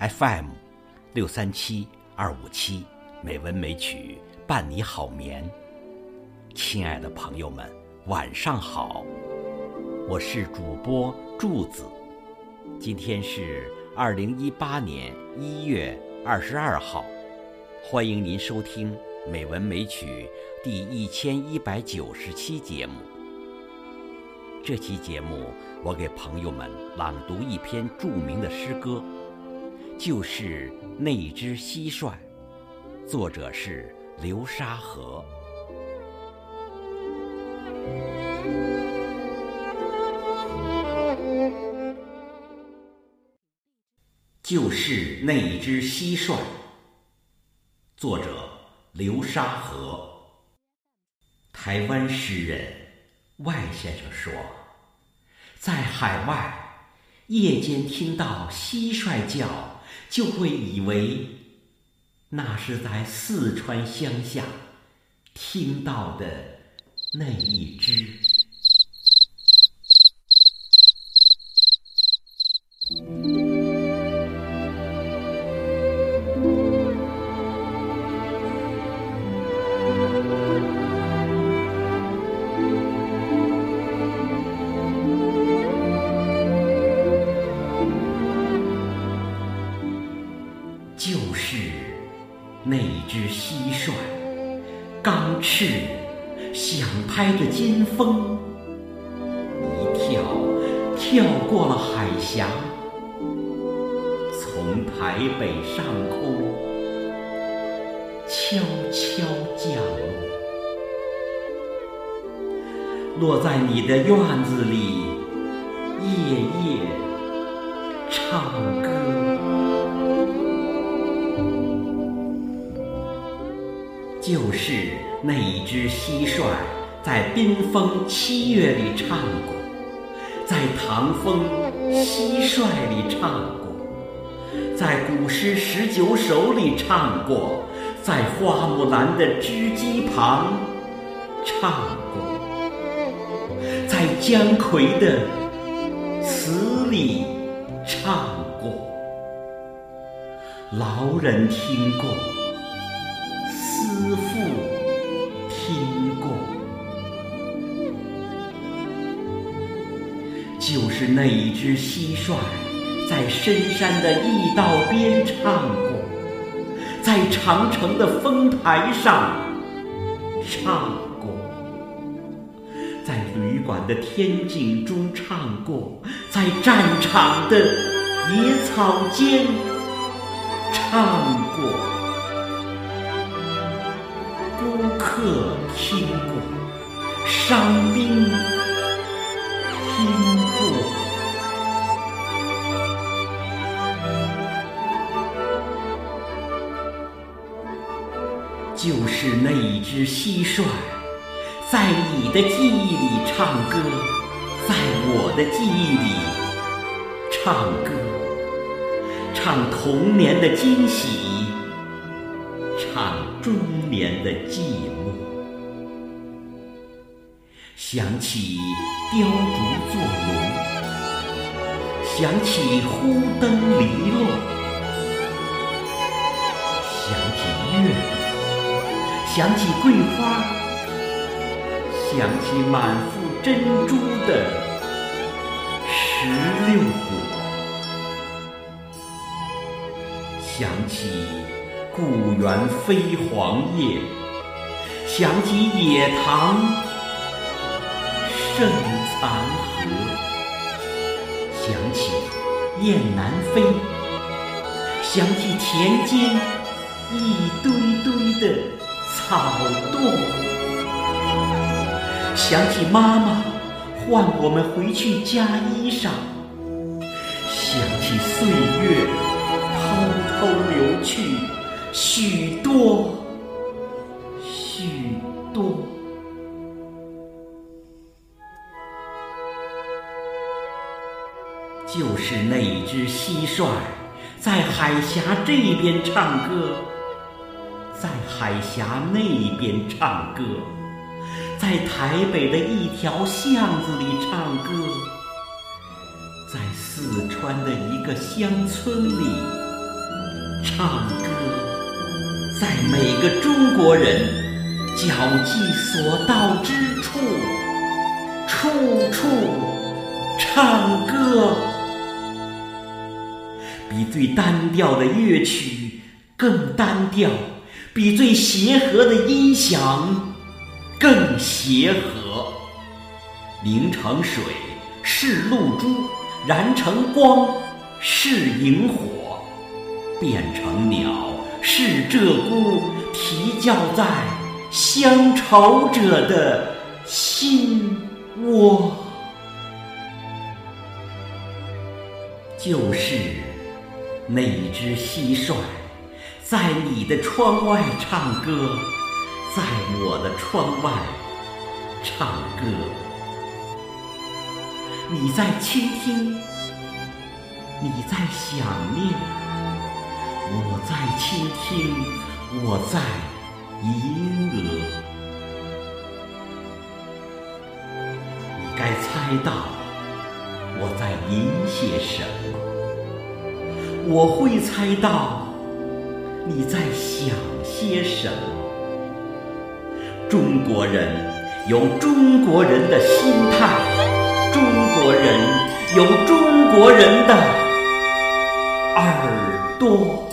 FM 六三七二五七，美文美曲伴你好眠。亲爱的朋友们，晚上好，我是主播柱子。今天是二零一八年一月二十二号，欢迎您收听《美文美曲》第一千一百九十期节目。这期节目，我给朋友们朗读一篇著名的诗歌，就是《那只蟋蟀》，作者是流沙河。就是那只蟋蟀。作者流沙河。台湾诗人外先生说，在海外，夜间听到蟋蟀叫，就会以为那是在四川乡下听到的那一只。只蟋蟀，钢翅想拍着金风，一跳跳过了海峡，从台北上空悄悄降落，落在你的院子里，夜夜唱歌。就是那一只蟋蟀，在冰封七月里唱过，在唐风蟋蟀里唱过，在古诗十九首里唱过，在花木兰的织机旁唱过，在姜夔的词里唱过，老人听过。是那一只蟋蟀，在深山的驿道边唱过，在长城的峰台上唱过，在旅馆的天井中唱过，在战场的野草间唱过。孤客听过，伤兵就是那一只蟋蟀，在你的记忆里唱歌，在我的记忆里唱歌，唱童年的惊喜。唱中年的寂寞，想起雕竹作炉，想起忽灯篱落，想起月亮，想起桂花，想起满腹珍珠的石榴果，想起。故园飞黄叶，想起野塘剩残荷，想起雁南飞，想起田间一堆堆的草垛，想起妈妈唤我们回去加衣裳，想起岁月偷偷流去。许多，许多，就是那只蟋蟀，在海峡这边唱歌，在海峡那边唱歌，在台北的一条巷子里唱歌，在四川的一个乡村里。唱歌，在每个中国人脚迹所到之处，处处唱歌。比最单调的乐曲更单调，比最协和的音响更协和。凝成水是露珠，燃成光是萤火，变成鸟是鹧鸪，啼叫在乡愁者的心窝。就是那只蟋蟀，在你的窗外唱歌，在我的窗外唱歌。你在倾听，你在想念，我在倾听，我在吟额。你该猜到我在吟些什么，我会猜到你在想些什么。中国人有中国人的心态。中国人有中国人的耳朵。